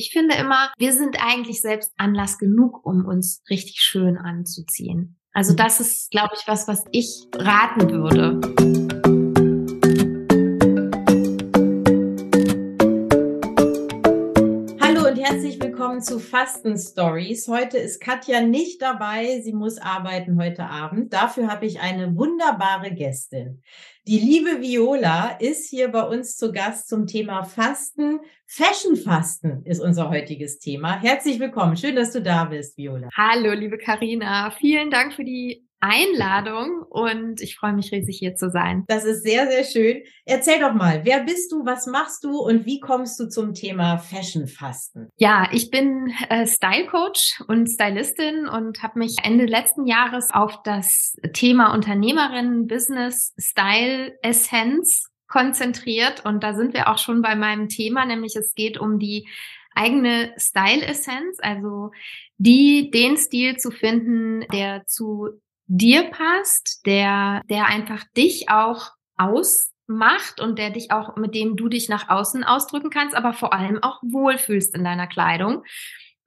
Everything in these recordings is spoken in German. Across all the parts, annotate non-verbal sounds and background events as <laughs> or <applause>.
ich finde immer, wir sind eigentlich selbst Anlass genug, um uns richtig schön anzuziehen. Also mhm. das ist, glaube ich, was, was ich raten würde. Willkommen zu Fasten Stories. Heute ist Katja nicht dabei. Sie muss arbeiten heute Abend. Dafür habe ich eine wunderbare Gästin. Die liebe Viola ist hier bei uns zu Gast zum Thema Fasten. Fashion Fasten ist unser heutiges Thema. Herzlich willkommen. Schön, dass du da bist, Viola. Hallo, liebe Karina. Vielen Dank für die Einladung und ich freue mich riesig hier zu sein. Das ist sehr, sehr schön. Erzähl doch mal, wer bist du, was machst du und wie kommst du zum Thema Fashion Fasten? Ja, ich bin äh, Style Coach und Stylistin und habe mich Ende letzten Jahres auf das Thema Unternehmerin, Business, Style, Essenz konzentriert und da sind wir auch schon bei meinem Thema, nämlich es geht um die eigene Style-Essenz, also die, den Stil zu finden, der zu dir passt, der, der einfach dich auch ausmacht und der dich auch, mit dem du dich nach außen ausdrücken kannst, aber vor allem auch wohlfühlst in deiner Kleidung.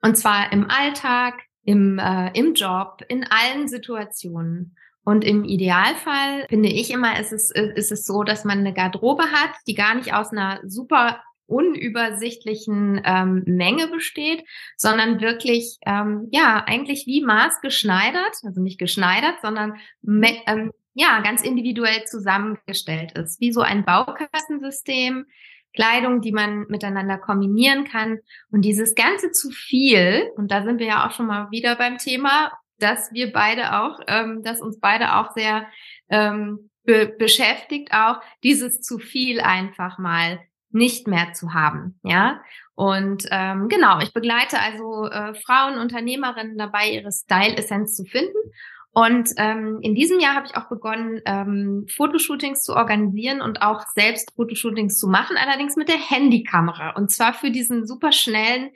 Und zwar im Alltag, im, äh, im Job, in allen Situationen. Und im Idealfall finde ich immer, ist es, ist es so, dass man eine Garderobe hat, die gar nicht aus einer super unübersichtlichen ähm, Menge besteht, sondern wirklich, ähm, ja, eigentlich wie maßgeschneidert, also nicht geschneidert, sondern ähm, ja, ganz individuell zusammengestellt ist, wie so ein Baukastensystem, Kleidung, die man miteinander kombinieren kann. Und dieses ganze zu viel, und da sind wir ja auch schon mal wieder beim Thema, dass wir beide auch, ähm, dass uns beide auch sehr ähm, be beschäftigt, auch dieses zu viel einfach mal nicht mehr zu haben, ja. Und ähm, genau, ich begleite also äh, Frauen, Unternehmerinnen dabei, ihre Style-Essenz zu finden. Und ähm, in diesem Jahr habe ich auch begonnen, ähm, Fotoshootings zu organisieren und auch selbst Fotoshootings zu machen, allerdings mit der Handykamera. Und zwar für diesen super schnellen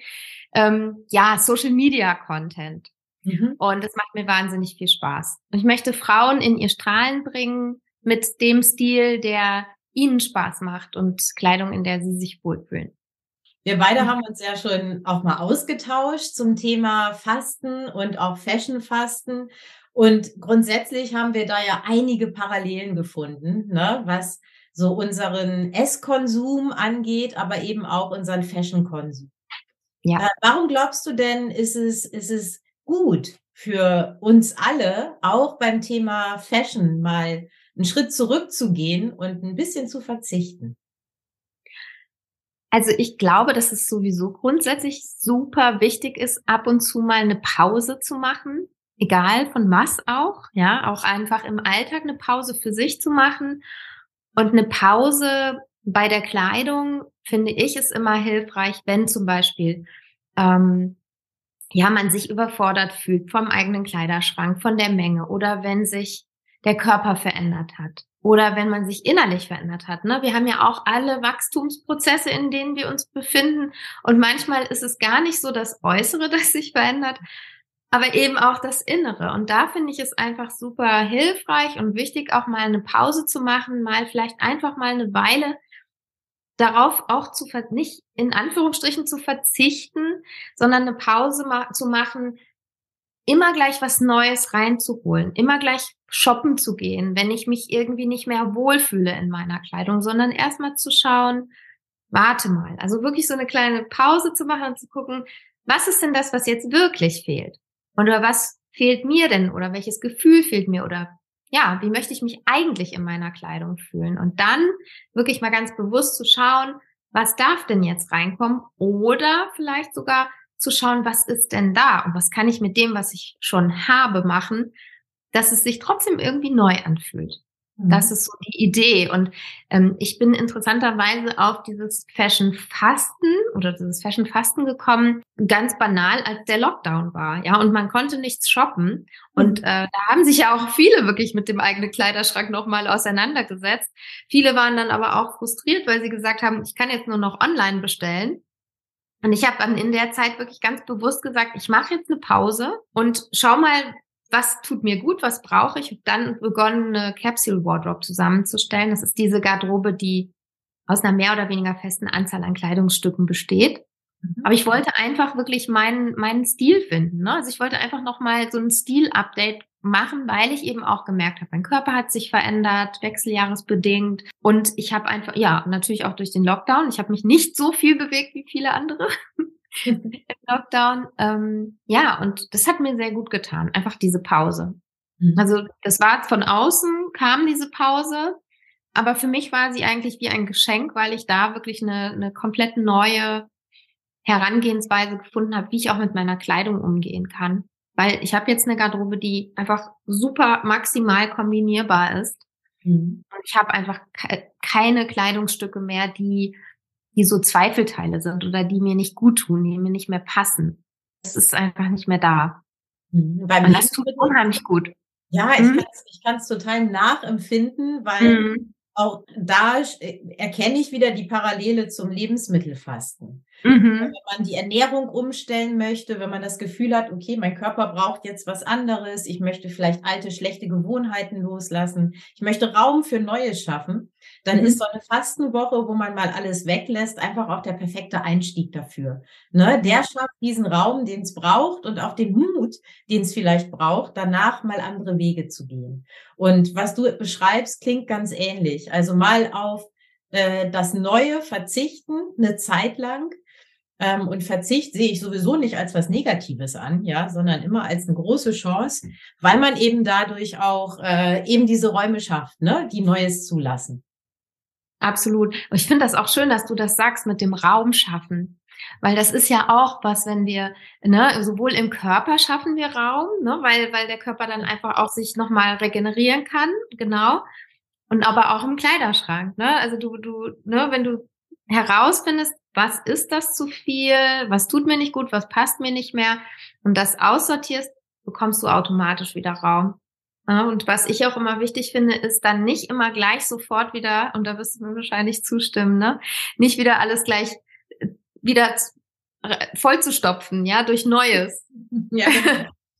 ähm, ja, Social-Media-Content. Mhm. Und das macht mir wahnsinnig viel Spaß. Und ich möchte Frauen in ihr Strahlen bringen mit dem Stil, der ihnen Spaß macht und Kleidung, in der sie sich wohlfühlen. Wir beide haben uns ja schon auch mal ausgetauscht zum Thema Fasten und auch Fashion-Fasten. Und grundsätzlich haben wir da ja einige Parallelen gefunden, ne, was so unseren Esskonsum angeht, aber eben auch unseren Fashion-Konsum. Ja. Äh, warum glaubst du denn, ist es, ist es gut für uns alle, auch beim Thema Fashion mal einen Schritt zurückzugehen und ein bisschen zu verzichten? Also ich glaube, dass es sowieso grundsätzlich super wichtig ist, ab und zu mal eine Pause zu machen, egal von was auch, ja, auch einfach im Alltag eine Pause für sich zu machen und eine Pause bei der Kleidung finde ich ist immer hilfreich, wenn zum Beispiel ähm, ja man sich überfordert fühlt vom eigenen Kleiderschrank, von der Menge oder wenn sich der Körper verändert hat oder wenn man sich innerlich verändert hat. Ne? Wir haben ja auch alle Wachstumsprozesse, in denen wir uns befinden und manchmal ist es gar nicht so das Äußere, <laughs> das sich verändert, aber eben auch das Innere. Und da finde ich es einfach super hilfreich und wichtig, auch mal eine Pause zu machen, mal vielleicht einfach mal eine Weile darauf auch zu nicht in Anführungsstrichen zu verzichten, sondern eine Pause ma zu machen, immer gleich was Neues reinzuholen, immer gleich shoppen zu gehen, wenn ich mich irgendwie nicht mehr wohlfühle in meiner Kleidung, sondern erstmal zu schauen, warte mal, also wirklich so eine kleine Pause zu machen und zu gucken, was ist denn das, was jetzt wirklich fehlt? Oder was fehlt mir denn? Oder welches Gefühl fehlt mir? Oder ja, wie möchte ich mich eigentlich in meiner Kleidung fühlen? Und dann wirklich mal ganz bewusst zu schauen, was darf denn jetzt reinkommen? Oder vielleicht sogar, zu schauen, was ist denn da und was kann ich mit dem, was ich schon habe, machen, dass es sich trotzdem irgendwie neu anfühlt. Mhm. Das ist so die Idee. Und ähm, ich bin interessanterweise auf dieses Fashion Fasten oder dieses Fashion Fasten gekommen, ganz banal, als der Lockdown war. Ja, und man konnte nichts shoppen. Und mhm. äh, da haben sich ja auch viele wirklich mit dem eigenen Kleiderschrank nochmal auseinandergesetzt. Viele waren dann aber auch frustriert, weil sie gesagt haben, ich kann jetzt nur noch online bestellen. Und ich habe in der Zeit wirklich ganz bewusst gesagt, ich mache jetzt eine Pause und schau mal, was tut mir gut, was brauche ich. Und dann begonnen, eine Capsule Wardrobe zusammenzustellen. Das ist diese Garderobe, die aus einer mehr oder weniger festen Anzahl an Kleidungsstücken besteht. Mhm. Aber ich wollte einfach wirklich meinen, meinen Stil finden. Ne? Also ich wollte einfach nochmal so ein Stil-Update machen, weil ich eben auch gemerkt habe, mein Körper hat sich verändert, wechseljahresbedingt. Und ich habe einfach, ja, natürlich auch durch den Lockdown, ich habe mich nicht so viel bewegt wie viele andere <laughs> im <laughs> Lockdown. Ähm, ja, und das hat mir sehr gut getan, einfach diese Pause. Mhm. Also das war von außen, kam diese Pause, aber für mich war sie eigentlich wie ein Geschenk, weil ich da wirklich eine, eine komplett neue Herangehensweise gefunden habe, wie ich auch mit meiner Kleidung umgehen kann. Weil ich habe jetzt eine Garderobe, die einfach super maximal kombinierbar ist. Mhm. Und ich habe einfach ke keine Kleidungsstücke mehr, die, die so Zweifelteile sind oder die mir nicht gut tun, die mir nicht mehr passen. Das ist einfach nicht mehr da. Mhm. Und das tut unheimlich gut. Ja, ich mhm. kann es total nachempfinden, weil mhm. auch da äh, erkenne ich wieder die Parallele zum Lebensmittelfasten. Mhm. Wenn man die Ernährung umstellen möchte, wenn man das Gefühl hat, okay, mein Körper braucht jetzt was anderes, ich möchte vielleicht alte, schlechte Gewohnheiten loslassen, ich möchte Raum für Neues schaffen, dann mhm. ist so eine Fastenwoche, wo man mal alles weglässt, einfach auch der perfekte Einstieg dafür. Ne? Der schafft diesen Raum, den es braucht und auch den Mut, den es vielleicht braucht, danach mal andere Wege zu gehen. Und was du beschreibst, klingt ganz ähnlich. Also mal auf äh, das Neue verzichten, eine Zeit lang, ähm, und Verzicht sehe ich sowieso nicht als was Negatives an, ja, sondern immer als eine große Chance, weil man eben dadurch auch äh, eben diese Räume schafft, ne, die Neues zulassen. Absolut. Und ich finde das auch schön, dass du das sagst mit dem Raum schaffen. Weil das ist ja auch was, wenn wir, ne, sowohl im Körper schaffen wir Raum, ne, weil, weil der Körper dann einfach auch sich nochmal regenerieren kann, genau. Und aber auch im Kleiderschrank, ne? Also du, du, ne, wenn du herausfindest, was ist das zu viel, was tut mir nicht gut, was passt mir nicht mehr und das aussortierst, bekommst du automatisch wieder Raum. Und was ich auch immer wichtig finde, ist dann nicht immer gleich sofort wieder, und da wirst du mir wahrscheinlich zustimmen, ne, nicht wieder alles gleich äh, wieder voll zu stopfen, ja, durch Neues. Ja. <laughs>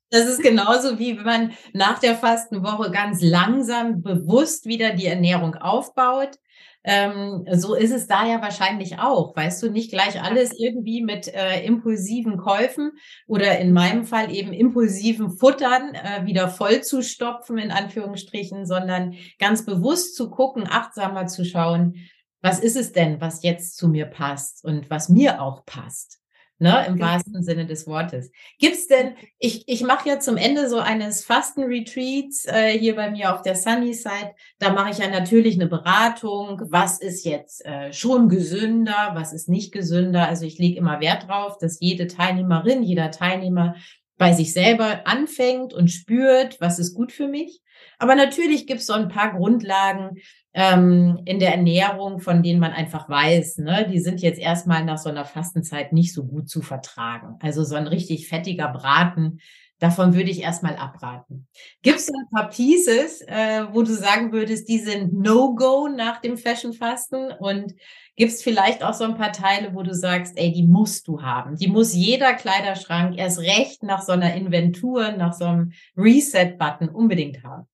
Genau. Das ist genauso wie wenn man nach der Fastenwoche ganz langsam bewusst wieder die Ernährung aufbaut ähm, so ist es da ja wahrscheinlich auch. Weißt du, nicht gleich alles irgendwie mit äh, impulsiven Käufen oder in meinem Fall eben impulsiven Futtern äh, wieder voll zu stopfen, in Anführungsstrichen, sondern ganz bewusst zu gucken, achtsamer zu schauen, was ist es denn, was jetzt zu mir passt und was mir auch passt ne, im genau. wahrsten Sinne des Wortes. Gibt's denn, ich, ich mache ja zum Ende so eines Fastenretreats äh, hier bei mir auf der Sunny Side, da mache ich ja natürlich eine Beratung, was ist jetzt äh, schon gesünder, was ist nicht gesünder. Also ich lege immer Wert drauf, dass jede Teilnehmerin, jeder Teilnehmer bei sich selber anfängt und spürt, was ist gut für mich. Aber natürlich gibt's so ein paar Grundlagen, ähm, in der Ernährung, von denen man einfach weiß, ne, die sind jetzt erstmal nach so einer Fastenzeit nicht so gut zu vertragen. Also so ein richtig fettiger Braten, davon würde ich erstmal abraten. Gibt es ein paar Pieces, äh, wo du sagen würdest, die sind No-Go nach dem Fashion-Fasten und gibt es vielleicht auch so ein paar Teile, wo du sagst, ey, die musst du haben. Die muss jeder Kleiderschrank erst recht nach so einer Inventur, nach so einem Reset-Button unbedingt haben.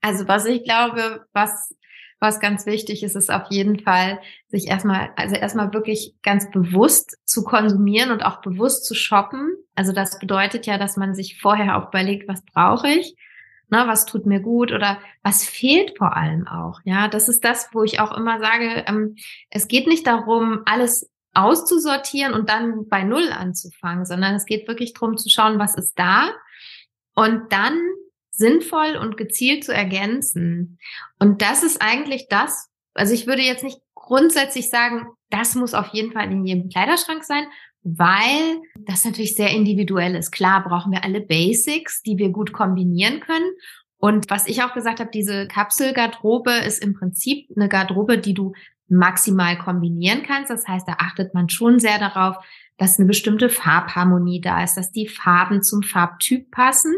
Also was ich glaube, was was ganz wichtig ist, ist auf jeden Fall, sich erstmal, also erstmal wirklich ganz bewusst zu konsumieren und auch bewusst zu shoppen. Also das bedeutet ja, dass man sich vorher auch überlegt, was brauche ich, ne, was tut mir gut oder was fehlt vor allem auch. Ja, das ist das, wo ich auch immer sage, ähm, es geht nicht darum, alles auszusortieren und dann bei Null anzufangen, sondern es geht wirklich darum zu schauen, was ist da und dann sinnvoll und gezielt zu ergänzen. Und das ist eigentlich das, also ich würde jetzt nicht grundsätzlich sagen, das muss auf jeden Fall in jedem Kleiderschrank sein, weil das natürlich sehr individuell ist. Klar brauchen wir alle Basics, die wir gut kombinieren können. Und was ich auch gesagt habe, diese Kapselgarderobe ist im Prinzip eine Garderobe, die du maximal kombinieren kannst. Das heißt, da achtet man schon sehr darauf, dass eine bestimmte Farbharmonie da ist, dass die Farben zum Farbtyp passen.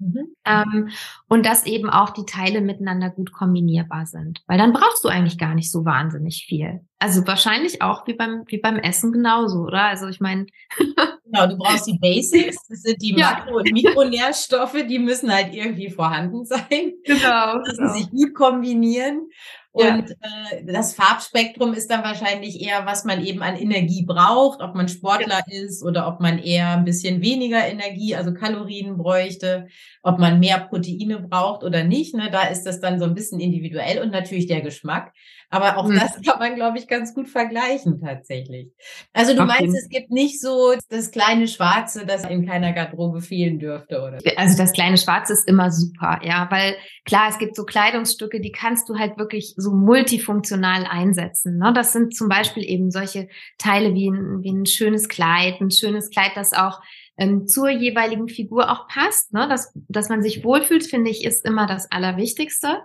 Mhm. Ähm, und dass eben auch die Teile miteinander gut kombinierbar sind. Weil dann brauchst du eigentlich gar nicht so wahnsinnig viel. Also wahrscheinlich auch wie beim, wie beim Essen genauso, oder? Also ich meine. <laughs> genau, du brauchst die Basics, das sind die ja. Makro- und Mikronährstoffe, die müssen halt irgendwie vorhanden sein. Genau. Müssen genau. sich gut kombinieren. Und ja. äh, das Farbspektrum ist dann wahrscheinlich eher, was man eben an Energie braucht, ob man Sportler ja. ist oder ob man eher ein bisschen weniger Energie, also Kalorien bräuchte, ob man mehr Proteine braucht oder nicht. Ne? Da ist das dann so ein bisschen individuell und natürlich der Geschmack. Aber auch mhm. das <laughs> kann man, glaube ich, ganz gut vergleichen tatsächlich. Also du okay. meinst, es gibt nicht so das kleine Schwarze, das in keiner Garderobe fehlen dürfte, oder? Also das kleine Schwarze ist immer super, ja, weil klar, es gibt so Kleidungsstücke, die kannst du halt wirklich so multifunktional einsetzen. Ne? Das sind zum Beispiel eben solche Teile wie ein, wie ein schönes Kleid, ein schönes Kleid, das auch ähm, zur jeweiligen Figur auch passt. Ne? Dass, dass man sich wohlfühlt, finde ich, ist immer das Allerwichtigste.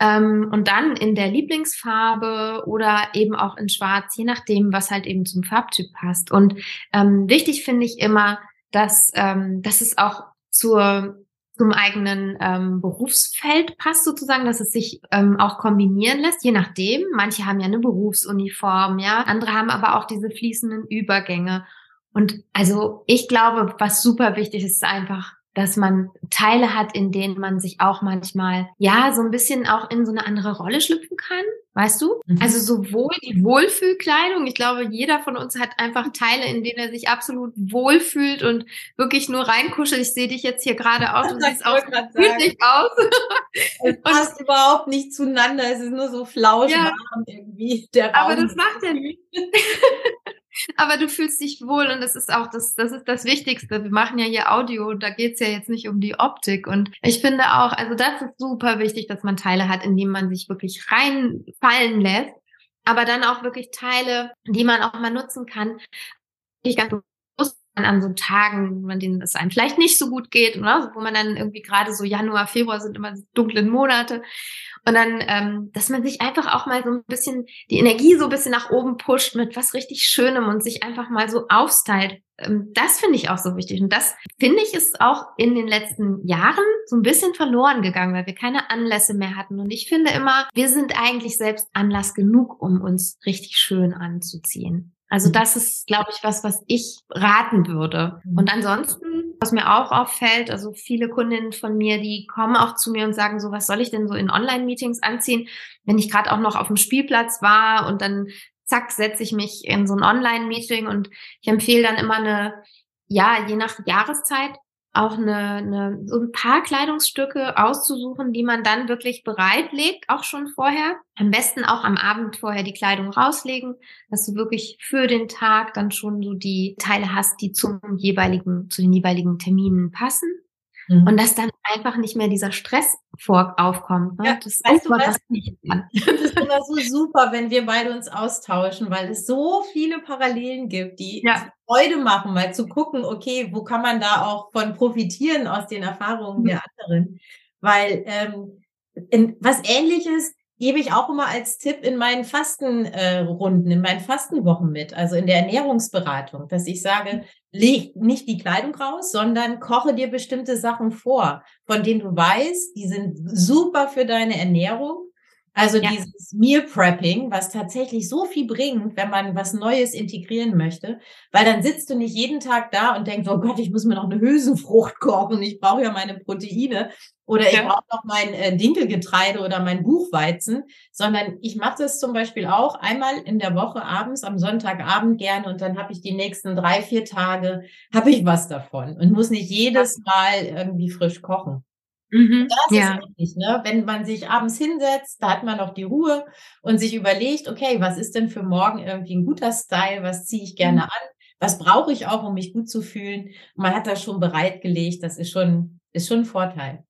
Ähm, und dann in der Lieblingsfarbe oder eben auch in Schwarz, je nachdem, was halt eben zum Farbtyp passt. Und ähm, wichtig finde ich immer, dass, ähm, dass es auch zur zum eigenen ähm, Berufsfeld passt sozusagen, dass es sich ähm, auch kombinieren lässt, je nachdem. Manche haben ja eine Berufsuniform, ja, andere haben aber auch diese fließenden Übergänge. Und also ich glaube, was super wichtig ist, ist einfach dass man Teile hat, in denen man sich auch manchmal, ja, so ein bisschen auch in so eine andere Rolle schlüpfen kann. Weißt du? Mhm. Also sowohl die Wohlfühlkleidung, ich glaube, jeder von uns hat einfach Teile, in denen er sich absolut wohlfühlt und wirklich nur reinkuschelt. Ich sehe dich jetzt hier gerade aus, du siehst auch gemütlich aus. <laughs> Es passt überhaupt nicht zueinander, es ist nur so flauschwarm ja, irgendwie. Der Raum. Aber das macht ja nicht. <laughs> Aber du fühlst dich wohl und das ist auch das, das ist das Wichtigste. Wir machen ja hier Audio, da geht's ja jetzt nicht um die Optik. Und ich finde auch, also das ist super wichtig, dass man Teile hat, in denen man sich wirklich reinfallen lässt. Aber dann auch wirklich Teile, die man auch mal nutzen kann. Ich ganz an so Tagen, an denen es einem vielleicht nicht so gut geht, oder? wo man dann irgendwie gerade so Januar, Februar sind immer dunklen Monate, und dann, ähm, dass man sich einfach auch mal so ein bisschen die Energie so ein bisschen nach oben pusht mit was richtig Schönem und sich einfach mal so aufstylt. Ähm, das finde ich auch so wichtig. Und das finde ich ist auch in den letzten Jahren so ein bisschen verloren gegangen, weil wir keine Anlässe mehr hatten. Und ich finde immer, wir sind eigentlich selbst Anlass genug, um uns richtig schön anzuziehen. Also das ist, glaube ich, was, was ich raten würde. Mhm. Und ansonsten, was mir auch auffällt, also viele Kundinnen von mir, die kommen auch zu mir und sagen so, was soll ich denn so in Online-Meetings anziehen, wenn ich gerade auch noch auf dem Spielplatz war und dann zack, setze ich mich in so ein Online-Meeting und ich empfehle dann immer eine, ja, je nach Jahreszeit auch eine, eine, so ein paar Kleidungsstücke auszusuchen, die man dann wirklich bereitlegt, auch schon vorher. Am besten auch am Abend vorher die Kleidung rauslegen, dass du wirklich für den Tag dann schon so die Teile hast, die zum jeweiligen, zu den jeweiligen Terminen passen. Mhm. Und dass dann einfach nicht mehr dieser Stress vor aufkommt. Ne? Ja, das weißt du, was nicht kann. Finde es immer so super, wenn wir beide uns austauschen, weil es so viele Parallelen gibt, die ja. Freude machen, mal zu gucken, okay, wo kann man da auch von profitieren aus den Erfahrungen mhm. der anderen. Weil ähm, in, was ähnliches gebe ich auch immer als Tipp in meinen Fastenrunden, äh, in meinen Fastenwochen mit, also in der Ernährungsberatung, dass ich sage, leg nicht die Kleidung raus, sondern koche dir bestimmte Sachen vor, von denen du weißt, die sind super für deine Ernährung. Also ja. dieses Meal Prepping, was tatsächlich so viel bringt, wenn man was Neues integrieren möchte, weil dann sitzt du nicht jeden Tag da und denkst, oh Gott, ich muss mir noch eine Hülsenfrucht <laughs> kochen, ich brauche ja meine Proteine, oder ich brauche noch mein äh, Dinkelgetreide oder mein Buchweizen, sondern ich mache das zum Beispiel auch einmal in der Woche abends, am Sonntagabend gerne und dann habe ich die nächsten drei, vier Tage, habe ich was davon und muss nicht jedes Mal irgendwie frisch kochen. Mhm, das ja. ist wichtig, ne? Wenn man sich abends hinsetzt, da hat man noch die Ruhe und sich überlegt, okay, was ist denn für morgen irgendwie ein guter Style, was ziehe ich gerne mhm. an, was brauche ich auch, um mich gut zu fühlen. Man hat das schon bereitgelegt, das ist schon, ist schon ein Vorteil.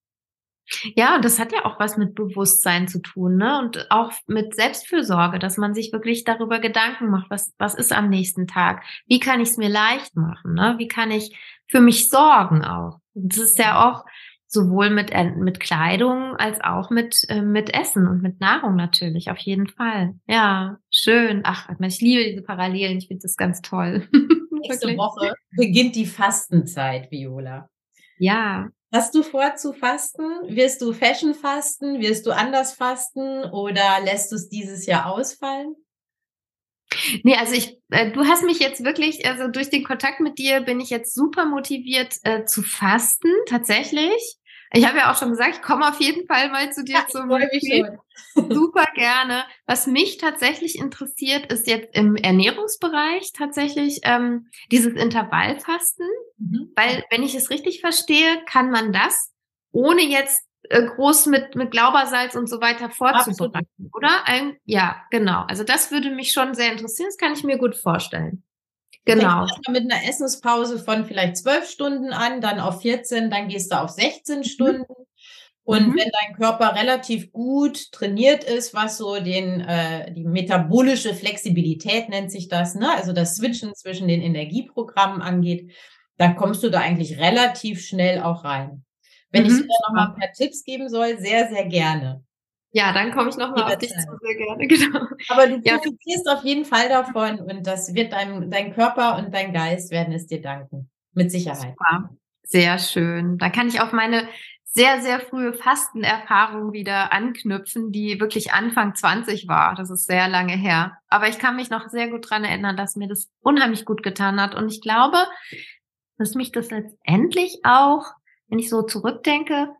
Ja, und das hat ja auch was mit Bewusstsein zu tun, ne? Und auch mit Selbstfürsorge, dass man sich wirklich darüber Gedanken macht, was, was ist am nächsten Tag? Wie kann ich es mir leicht machen, ne? Wie kann ich für mich sorgen auch? Und das ist ja auch sowohl mit, mit Kleidung als auch mit, äh, mit Essen und mit Nahrung natürlich, auf jeden Fall. Ja, schön. Ach, ich liebe diese Parallelen, ich finde das ganz toll. <laughs> Nächste Woche beginnt die Fastenzeit, Viola. Ja, Hast du vor zu fasten? Wirst du Fashion fasten? Wirst du anders fasten oder lässt du es dieses Jahr ausfallen? Nee, also ich, äh, du hast mich jetzt wirklich, also durch den Kontakt mit dir bin ich jetzt super motiviert äh, zu fasten, tatsächlich. Ich habe ja auch schon gesagt, ich komme auf jeden Fall mal zu dir ja, zum Retreat. Super gerne. Was mich tatsächlich interessiert, ist jetzt im Ernährungsbereich tatsächlich ähm, dieses Intervallfasten. Mhm. Weil, wenn ich es richtig verstehe, kann man das, ohne jetzt äh, groß mit, mit Glaubersalz und so weiter vorzubereiten, Absolut. oder? Ein, ja, genau. Also das würde mich schon sehr interessieren. Das kann ich mir gut vorstellen. Genau. Mit einer Essenspause von vielleicht zwölf Stunden an, dann auf 14, dann gehst du auf 16 mhm. Stunden. Und mhm. wenn dein Körper relativ gut trainiert ist, was so den äh, die metabolische Flexibilität nennt sich das, ne? Also das Switchen zwischen den Energieprogrammen angeht, dann kommst du da eigentlich relativ schnell auch rein. Wenn mhm. ich dir noch mal ein paar Tipps geben soll, sehr sehr gerne. Ja, dann komme ich nochmal auf dich zu, sehr gerne, <laughs> genau. Aber du profitierst ja. auf jeden Fall davon und das wird dein, dein Körper und dein Geist werden es dir danken. Mit Sicherheit. Super. Sehr schön. Da kann ich auf meine sehr, sehr frühe Fastenerfahrung wieder anknüpfen, die wirklich Anfang 20 war. Das ist sehr lange her. Aber ich kann mich noch sehr gut dran erinnern, dass mir das unheimlich gut getan hat. Und ich glaube, dass mich das letztendlich auch, wenn ich so zurückdenke,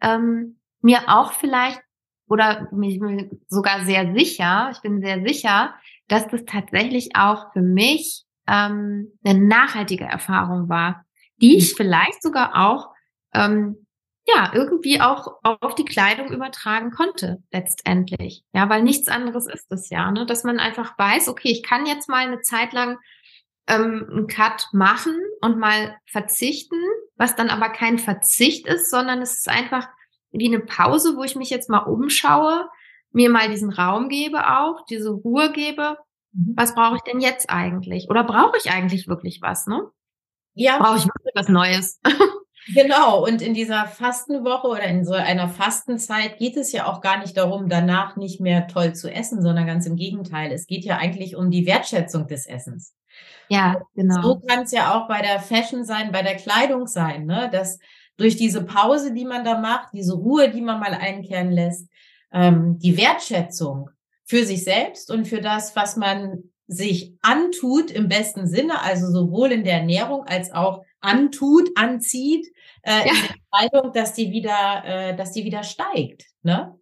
ähm, mir auch vielleicht oder mich sogar sehr sicher, ich bin sehr sicher, dass das tatsächlich auch für mich ähm, eine nachhaltige Erfahrung war, die ich vielleicht sogar auch ähm, ja irgendwie auch auf die Kleidung übertragen konnte letztendlich. Ja, weil nichts anderes ist es ja, ne? dass man einfach weiß, okay, ich kann jetzt mal eine Zeit lang ähm, einen Cut machen und mal verzichten, was dann aber kein Verzicht ist, sondern es ist einfach wie eine Pause, wo ich mich jetzt mal umschaue, mir mal diesen Raum gebe auch, diese Ruhe gebe. Mhm. Was brauche ich denn jetzt eigentlich? Oder brauche ich eigentlich wirklich was, ne? Ja. Brauche ich wirklich was Neues? <laughs> Genau, und in dieser Fastenwoche oder in so einer Fastenzeit geht es ja auch gar nicht darum, danach nicht mehr toll zu essen, sondern ganz im Gegenteil. Es geht ja eigentlich um die Wertschätzung des Essens. Ja, genau. So kann es ja auch bei der Fashion sein, bei der Kleidung sein, ne? Dass durch diese Pause, die man da macht, diese Ruhe, die man mal einkehren lässt, ähm, die Wertschätzung für sich selbst und für das, was man sich antut im besten Sinne, also sowohl in der Ernährung als auch antut, anzieht, äh, ja. in der Kleidung, dass die wieder, äh, dass die wieder steigt. Ne?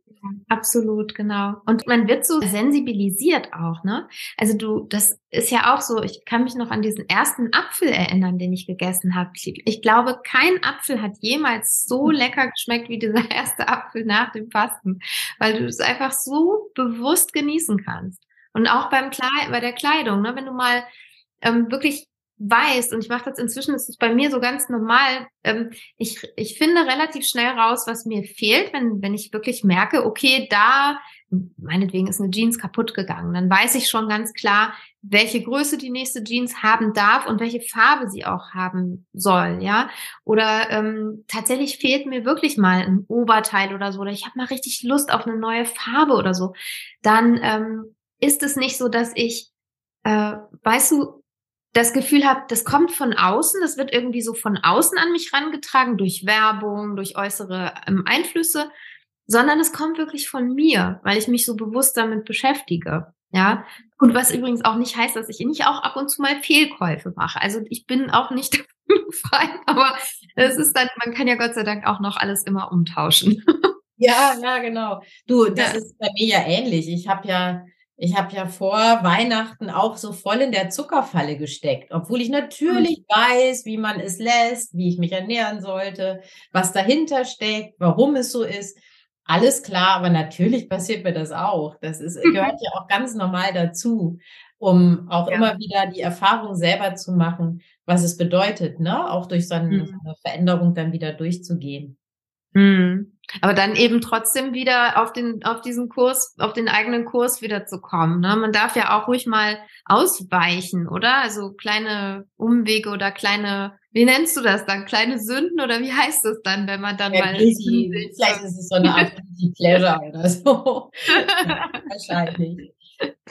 Absolut, genau. Und man wird so sensibilisiert auch, ne? Also du, das ist ja auch so, ich kann mich noch an diesen ersten Apfel erinnern, den ich gegessen habe. Ich glaube, kein Apfel hat jemals so hm. lecker geschmeckt wie dieser <laughs> erste Apfel nach dem Fasten, weil du es einfach so bewusst genießen kannst. Und auch beim Kleid, bei der Kleidung, ne? Wenn du mal ähm, wirklich weiß, und ich mache das inzwischen, ist es bei mir so ganz normal, ähm, ich, ich finde relativ schnell raus, was mir fehlt, wenn, wenn ich wirklich merke, okay, da, meinetwegen ist eine Jeans kaputt gegangen, dann weiß ich schon ganz klar, welche Größe die nächste Jeans haben darf und welche Farbe sie auch haben soll, ja. Oder ähm, tatsächlich fehlt mir wirklich mal ein Oberteil oder so, oder ich habe mal richtig Lust auf eine neue Farbe oder so. Dann ähm, ist es nicht so, dass ich, äh, weißt du, das Gefühl habe, das kommt von außen, das wird irgendwie so von außen an mich rangetragen, durch Werbung, durch äußere ähm, Einflüsse, sondern es kommt wirklich von mir, weil ich mich so bewusst damit beschäftige. Ja, und was übrigens auch nicht heißt, dass ich nicht auch ab und zu mal Fehlkäufe mache. Also ich bin auch nicht <laughs> frei, aber es ist dann, man kann ja Gott sei Dank auch noch alles immer umtauschen. Ja, ja, genau. Du, das ja. ist bei mir ja ähnlich. Ich habe ja ich habe ja vor Weihnachten auch so voll in der Zuckerfalle gesteckt, obwohl ich natürlich mhm. weiß, wie man es lässt, wie ich mich ernähren sollte, was dahinter steckt, warum es so ist. Alles klar, aber natürlich <laughs> passiert mir das auch. Das ist, gehört ja auch ganz normal dazu, um auch ja. immer wieder die Erfahrung selber zu machen, was es bedeutet, ne? Auch durch so eine, mhm. eine Veränderung dann wieder durchzugehen. Mhm. Aber dann eben trotzdem wieder auf den, auf diesen Kurs, auf den eigenen Kurs wieder zu kommen. Ne? Man darf ja auch ruhig mal ausweichen, oder? Also kleine Umwege oder kleine, wie nennst du das dann? Kleine Sünden oder wie heißt das dann, wenn man dann ja, mal. Easy. Vielleicht ist es so eine Art <laughs> Pleasure oder so. <laughs> wahrscheinlich.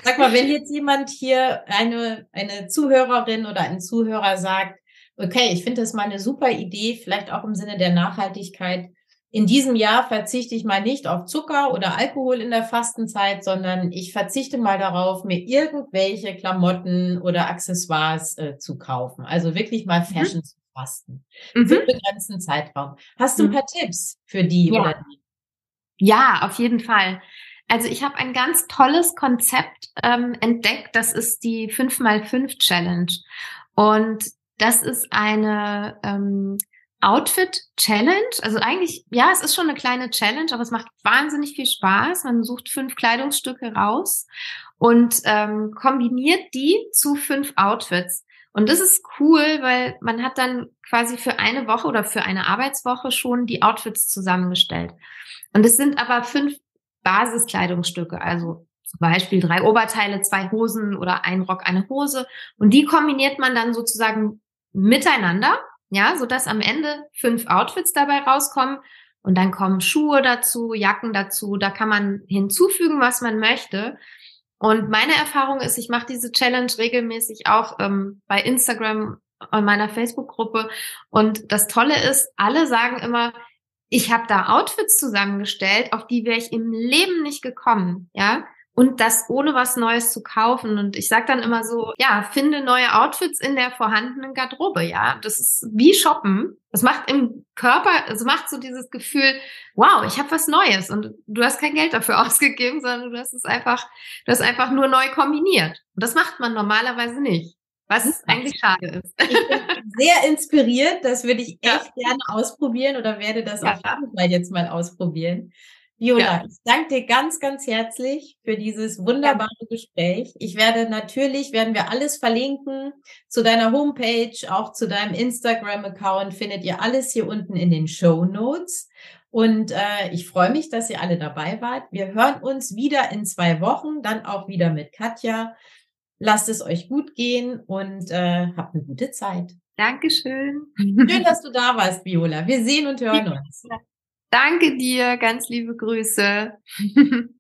Sag mal, wenn jetzt jemand hier eine, eine Zuhörerin oder ein Zuhörer sagt, okay, ich finde das mal eine super Idee, vielleicht auch im Sinne der Nachhaltigkeit, in diesem Jahr verzichte ich mal nicht auf Zucker oder Alkohol in der Fastenzeit, sondern ich verzichte mal darauf, mir irgendwelche Klamotten oder Accessoires äh, zu kaufen. Also wirklich mal mhm. Fashion mhm. zu fasten. Mhm. Für einen begrenzten Zeitraum. Hast du ein mhm. paar Tipps für die ja. oder die? Ja, auf jeden Fall. Also ich habe ein ganz tolles Konzept ähm, entdeckt. Das ist die 5x5 Challenge. Und das ist eine ähm, Outfit Challenge. Also eigentlich, ja, es ist schon eine kleine Challenge, aber es macht wahnsinnig viel Spaß. Man sucht fünf Kleidungsstücke raus und ähm, kombiniert die zu fünf Outfits. Und das ist cool, weil man hat dann quasi für eine Woche oder für eine Arbeitswoche schon die Outfits zusammengestellt. Und es sind aber fünf Basiskleidungsstücke, also zum Beispiel drei Oberteile, zwei Hosen oder ein Rock, eine Hose. Und die kombiniert man dann sozusagen miteinander, ja, so dass am Ende fünf Outfits dabei rauskommen. Und dann kommen Schuhe dazu, Jacken dazu. Da kann man hinzufügen, was man möchte. Und meine Erfahrung ist, ich mache diese Challenge regelmäßig auch ähm, bei Instagram und meiner Facebook-Gruppe. Und das Tolle ist, alle sagen immer, ich habe da Outfits zusammengestellt, auf die wäre ich im Leben nicht gekommen, ja. Und das ohne was Neues zu kaufen. Und ich sage dann immer so, ja, finde neue Outfits in der vorhandenen Garderobe, ja. Das ist wie Shoppen. Das macht im Körper, es macht so dieses Gefühl, wow, ich habe was Neues. Und du hast kein Geld dafür <laughs> ausgegeben, sondern du hast es einfach, du hast einfach nur neu kombiniert. Und das macht man normalerweise nicht. Was eigentlich schade ist. Ich bin sehr inspiriert. Das würde ich echt ja. gerne ausprobieren oder werde das ja. jeden Fall jetzt mal ausprobieren. Viola, ja. ich danke dir ganz, ganz herzlich für dieses wunderbare ja. Gespräch. Ich werde natürlich, werden wir alles verlinken zu deiner Homepage, auch zu deinem Instagram-Account, findet ihr alles hier unten in den Show Notes. Und äh, ich freue mich, dass ihr alle dabei wart. Wir hören uns wieder in zwei Wochen, dann auch wieder mit Katja. Lasst es euch gut gehen und äh, habt eine gute Zeit. Dankeschön. Schön, dass du da warst, Viola. Wir sehen und hören uns. Danke dir, ganz liebe Grüße. <laughs>